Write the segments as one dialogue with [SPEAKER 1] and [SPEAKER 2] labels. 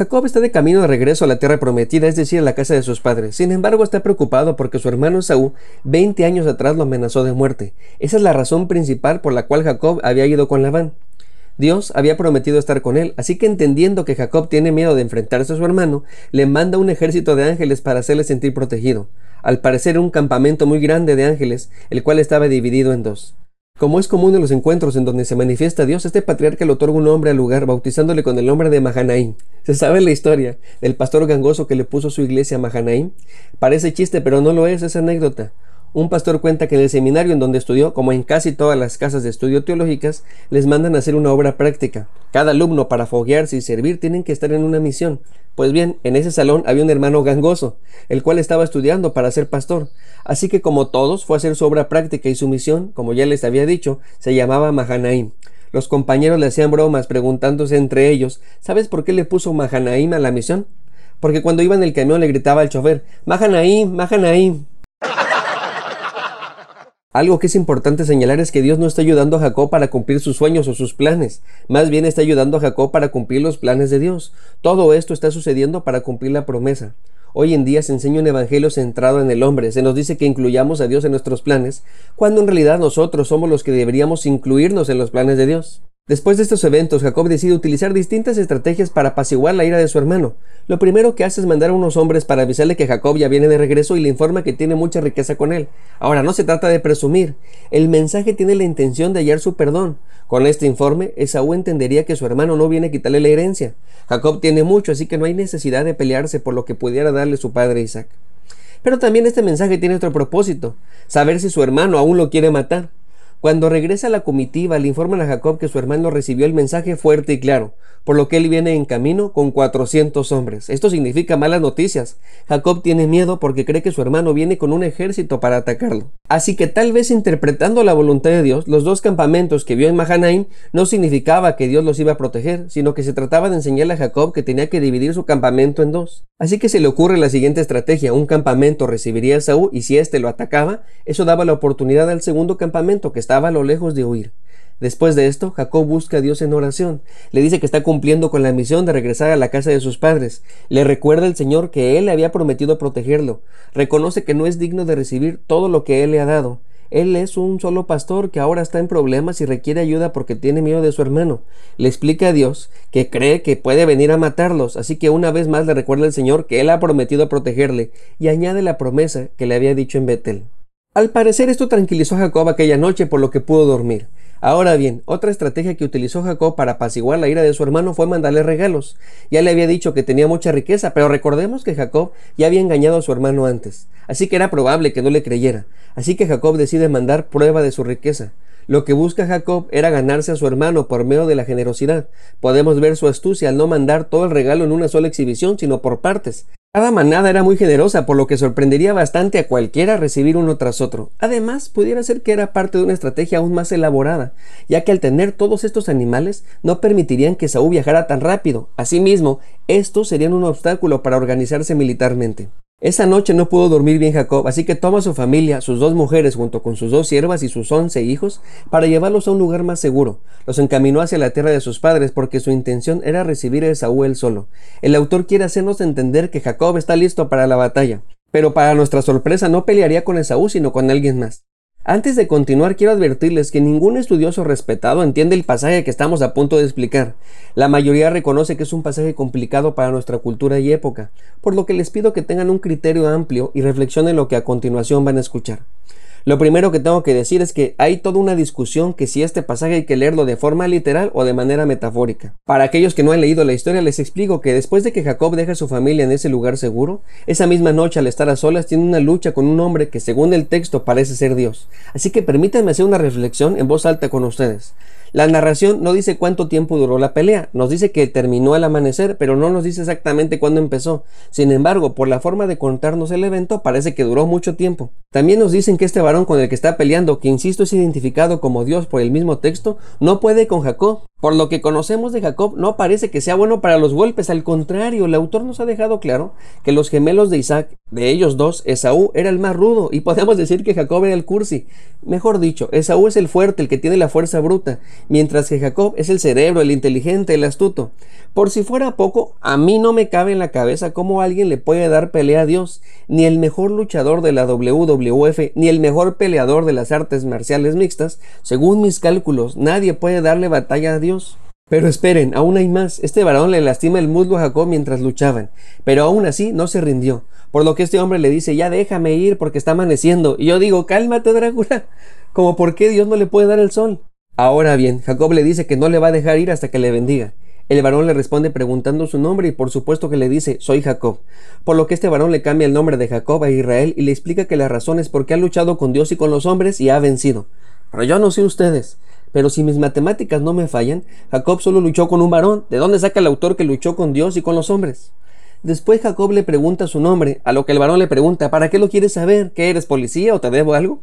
[SPEAKER 1] Jacob está de camino de regreso a la tierra prometida, es decir, a la casa de sus padres. Sin embargo, está preocupado porque su hermano Esaú, 20 años atrás, lo amenazó de muerte. Esa es la razón principal por la cual Jacob había ido con Labán. Dios había prometido estar con él, así que entendiendo que Jacob tiene miedo de enfrentarse a su hermano, le manda un ejército de ángeles para hacerle sentir protegido. Al parecer un campamento muy grande de ángeles, el cual estaba dividido en dos. Como es común en los encuentros en donde se manifiesta Dios, este patriarca le otorga un nombre al lugar, bautizándole con el nombre de Mahanaim. ¿Se sabe la historia del pastor gangoso que le puso su iglesia a Mahanaim? Parece chiste, pero no lo es, es anécdota. Un pastor cuenta que en el seminario en donde estudió, como en casi todas las casas de estudio teológicas, les mandan a hacer una obra práctica. Cada alumno para foguearse y servir tienen que estar en una misión. Pues bien, en ese salón había un hermano gangoso, el cual estaba estudiando para ser pastor. Así que como todos, fue a hacer su obra práctica y su misión, como ya les había dicho, se llamaba Mahanaim. Los compañeros le hacían bromas preguntándose entre ellos, ¿sabes por qué le puso Mahanaim a la misión? Porque cuando iba en el camión le gritaba al chofer, Mahanaim, Mahanaim. Algo que es importante señalar es que Dios no está ayudando a Jacob para cumplir sus sueños o sus planes, más bien está ayudando a Jacob para cumplir los planes de Dios. Todo esto está sucediendo para cumplir la promesa. Hoy en día se enseña un evangelio centrado en el hombre, se nos dice que incluyamos a Dios en nuestros planes, cuando en realidad nosotros somos los que deberíamos incluirnos en los planes de Dios. Después de estos eventos, Jacob decide utilizar distintas estrategias para apaciguar la ira de su hermano. Lo primero que hace es mandar a unos hombres para avisarle que Jacob ya viene de regreso y le informa que tiene mucha riqueza con él. Ahora, no se trata de presumir. El mensaje tiene la intención de hallar su perdón. Con este informe, Esaú entendería que su hermano no viene a quitarle la herencia. Jacob tiene mucho, así que no hay necesidad de pelearse por lo que pudiera darle su padre Isaac. Pero también este mensaje tiene otro propósito, saber si su hermano aún lo quiere matar. Cuando regresa la comitiva, le informan a Jacob que su hermano recibió el mensaje fuerte y claro, por lo que él viene en camino con 400 hombres. Esto significa malas noticias. Jacob tiene miedo porque cree que su hermano viene con un ejército para atacarlo. Así que tal vez interpretando la voluntad de Dios, los dos campamentos que vio en Mahanaim no significaba que Dios los iba a proteger, sino que se trataba de enseñarle a Jacob que tenía que dividir su campamento en dos. Así que se le ocurre la siguiente estrategia. Un campamento recibiría a Saúl y si éste lo atacaba, eso daba la oportunidad al segundo campamento que estaba a lo lejos de huir. Después de esto, Jacob busca a Dios en oración. Le dice que está cumpliendo con la misión de regresar a la casa de sus padres. Le recuerda al Señor que Él le había prometido protegerlo. Reconoce que no es digno de recibir todo lo que Él le ha dado. Él es un solo pastor que ahora está en problemas y requiere ayuda porque tiene miedo de su hermano. Le explica a Dios que cree que puede venir a matarlos, así que una vez más le recuerda al Señor que Él ha prometido protegerle y añade la promesa que le había dicho en Betel. Al parecer esto tranquilizó a Jacob aquella noche por lo que pudo dormir. Ahora bien, otra estrategia que utilizó Jacob para apaciguar la ira de su hermano fue mandarle regalos. Ya le había dicho que tenía mucha riqueza, pero recordemos que Jacob ya había engañado a su hermano antes, así que era probable que no le creyera. Así que Jacob decide mandar prueba de su riqueza. Lo que busca Jacob era ganarse a su hermano por medio de la generosidad. Podemos ver su astucia al no mandar todo el regalo en una sola exhibición, sino por partes. Cada manada era muy generosa, por lo que sorprendería bastante a cualquiera recibir uno tras otro. Además, pudiera ser que era parte de una estrategia aún más elaborada, ya que al tener todos estos animales no permitirían que Saúl viajara tan rápido. Asimismo, estos serían un obstáculo para organizarse militarmente. Esa noche no pudo dormir bien Jacob, así que toma a su familia, sus dos mujeres junto con sus dos siervas y sus once hijos, para llevarlos a un lugar más seguro. Los encaminó hacia la tierra de sus padres porque su intención era recibir a Esaú él solo. El autor quiere hacernos entender que Jacob está listo para la batalla, pero para nuestra sorpresa no pelearía con Esaú sino con alguien más. Antes de continuar, quiero advertirles que ningún estudioso respetado entiende el pasaje que estamos a punto de explicar. La mayoría reconoce que es un pasaje complicado para nuestra cultura y época, por lo que les pido que tengan un criterio amplio y reflexionen lo que a continuación van a escuchar. Lo primero que tengo que decir es que hay toda una discusión que si este pasaje hay que leerlo de forma literal o de manera metafórica. Para aquellos que no han leído la historia les explico que después de que Jacob deja a su familia en ese lugar seguro, esa misma noche al estar a solas tiene una lucha con un hombre que según el texto parece ser Dios. Así que permítanme hacer una reflexión en voz alta con ustedes. La narración no dice cuánto tiempo duró la pelea, nos dice que terminó al amanecer, pero no nos dice exactamente cuándo empezó. Sin embargo, por la forma de contarnos el evento, parece que duró mucho tiempo. También nos dicen que este varón con el que está peleando, que insisto es identificado como Dios por el mismo texto, no puede con Jacob. Por lo que conocemos de Jacob, no parece que sea bueno para los golpes, al contrario, el autor nos ha dejado claro que los gemelos de Isaac, de ellos dos, Esaú era el más rudo, y podemos decir que Jacob era el cursi. Mejor dicho, Esaú es el fuerte, el que tiene la fuerza bruta, mientras que Jacob es el cerebro, el inteligente, el astuto. Por si fuera poco, a mí no me cabe en la cabeza cómo alguien le puede dar pelea a Dios, ni el mejor luchador de la WWF, ni el mejor peleador de las artes marciales mixtas, según mis cálculos, nadie puede darle batalla a Dios. Pero esperen, aún hay más. Este varón le lastima el muslo a Jacob mientras luchaban, pero aún así no se rindió. Por lo que este hombre le dice, ya déjame ir porque está amaneciendo. Y yo digo, cálmate, Drácula. Como por qué Dios no le puede dar el sol. Ahora bien, Jacob le dice que no le va a dejar ir hasta que le bendiga. El varón le responde preguntando su nombre y por supuesto que le dice, soy Jacob. Por lo que este varón le cambia el nombre de Jacob a Israel y le explica que la razón es porque ha luchado con Dios y con los hombres y ha vencido. Pero yo no sé ustedes. Pero si mis matemáticas no me fallan, Jacob solo luchó con un varón. ¿De dónde saca el autor que luchó con Dios y con los hombres? Después Jacob le pregunta su nombre, a lo que el varón le pregunta, ¿para qué lo quieres saber? ¿Que eres policía o te debo algo?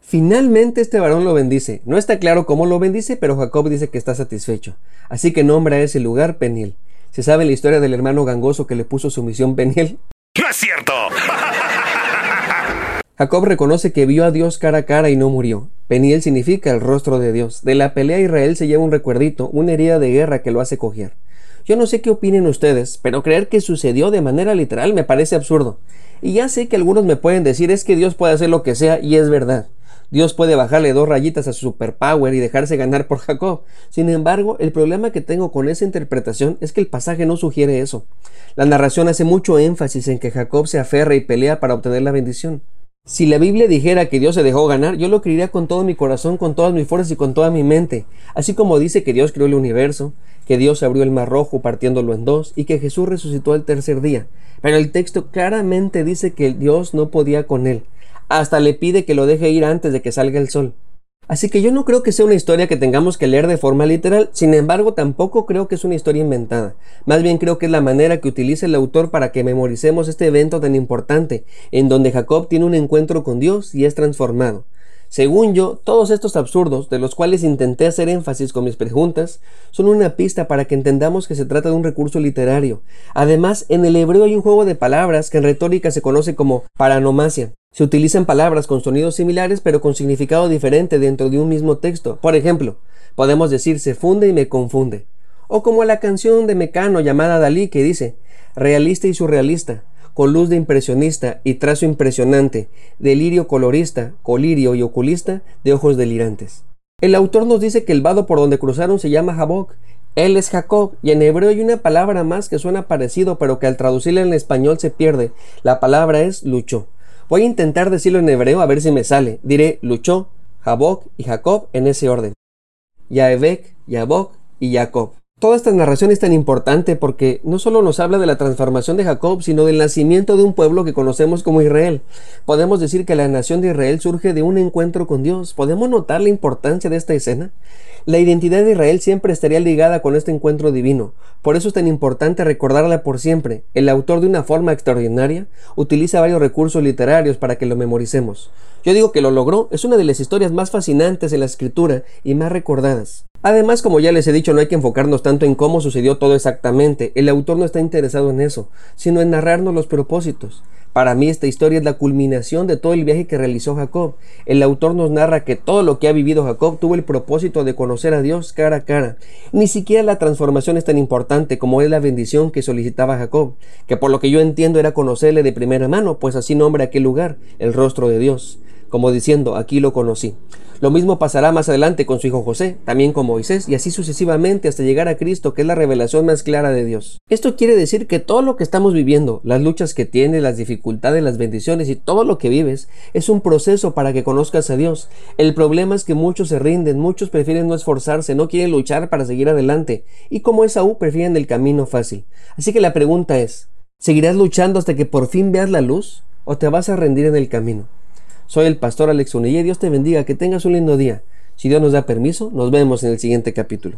[SPEAKER 1] Finalmente este varón lo bendice. No está claro cómo lo bendice, pero Jacob dice que está satisfecho. Así que nombra ese lugar Peniel. ¿Se sabe la historia del hermano gangoso que le puso su misión Peniel?
[SPEAKER 2] ¡No es cierto!
[SPEAKER 1] Jacob reconoce que vio a Dios cara a cara y no murió. Peniel significa el rostro de Dios. De la pelea Israel se lleva un recuerdito, una herida de guerra que lo hace cojear. Yo no sé qué opinen ustedes, pero creer que sucedió de manera literal me parece absurdo. Y ya sé que algunos me pueden decir es que Dios puede hacer lo que sea y es verdad. Dios puede bajarle dos rayitas a su superpower y dejarse ganar por Jacob. Sin embargo, el problema que tengo con esa interpretación es que el pasaje no sugiere eso. La narración hace mucho énfasis en que Jacob se aferra y pelea para obtener la bendición. Si la Biblia dijera que Dios se dejó ganar, yo lo creería con todo mi corazón, con todas mis fuerzas y con toda mi mente. Así como dice que Dios creó el universo, que Dios abrió el mar rojo partiéndolo en dos y que Jesús resucitó al tercer día. Pero el texto claramente dice que Dios no podía con él. Hasta le pide que lo deje ir antes de que salga el sol. Así que yo no creo que sea una historia que tengamos que leer de forma literal, sin embargo tampoco creo que es una historia inventada. Más bien creo que es la manera que utiliza el autor para que memoricemos este evento tan importante, en donde Jacob tiene un encuentro con Dios y es transformado. Según yo, todos estos absurdos, de los cuales intenté hacer énfasis con mis preguntas, son una pista para que entendamos que se trata de un recurso literario. Además, en el hebreo hay un juego de palabras que en retórica se conoce como paranomasia. Se utilizan palabras con sonidos similares pero con significado diferente dentro de un mismo texto. Por ejemplo, podemos decir se funde y me confunde. O como la canción de Mecano llamada Dalí que dice realista y surrealista, con luz de impresionista y trazo impresionante, delirio colorista, colirio y oculista de ojos delirantes. El autor nos dice que el vado por donde cruzaron se llama Jabok. Él es Jacob, y en hebreo hay una palabra más que suena parecido, pero que al traducirla en español se pierde. La palabra es luchó. Voy a intentar decirlo en hebreo a ver si me sale. Diré luchó, Jabok y Jacob en ese orden. Yaebek, Yabok y Jacob. Toda esta narración es tan importante porque no solo nos habla de la transformación de Jacob, sino del nacimiento de un pueblo que conocemos como Israel. Podemos decir que la nación de Israel surge de un encuentro con Dios. ¿Podemos notar la importancia de esta escena? La identidad de Israel siempre estaría ligada con este encuentro divino. Por eso es tan importante recordarla por siempre. El autor de una forma extraordinaria utiliza varios recursos literarios para que lo memoricemos. Yo digo que lo logró, es una de las historias más fascinantes en la escritura y más recordadas. Además, como ya les he dicho, no hay que enfocarnos tanto en cómo sucedió todo exactamente. El autor no está interesado en eso, sino en narrarnos los propósitos. Para mí esta historia es la culminación de todo el viaje que realizó Jacob. El autor nos narra que todo lo que ha vivido Jacob tuvo el propósito de conocer a Dios cara a cara. Ni siquiera la transformación es tan importante como es la bendición que solicitaba Jacob, que por lo que yo entiendo era conocerle de primera mano, pues así nombra aquel lugar, el rostro de Dios. Como diciendo, aquí lo conocí. Lo mismo pasará más adelante con su hijo José, también con Moisés, y así sucesivamente hasta llegar a Cristo, que es la revelación más clara de Dios. Esto quiere decir que todo lo que estamos viviendo, las luchas que tienes, las dificultades, las bendiciones y todo lo que vives, es un proceso para que conozcas a Dios. El problema es que muchos se rinden, muchos prefieren no esforzarse, no quieren luchar para seguir adelante, y como Esaú prefieren el camino fácil. Así que la pregunta es, ¿seguirás luchando hasta que por fin veas la luz o te vas a rendir en el camino? Soy el pastor Alex Unille. Dios te bendiga, que tengas un lindo día. Si Dios nos da permiso, nos vemos en el siguiente capítulo.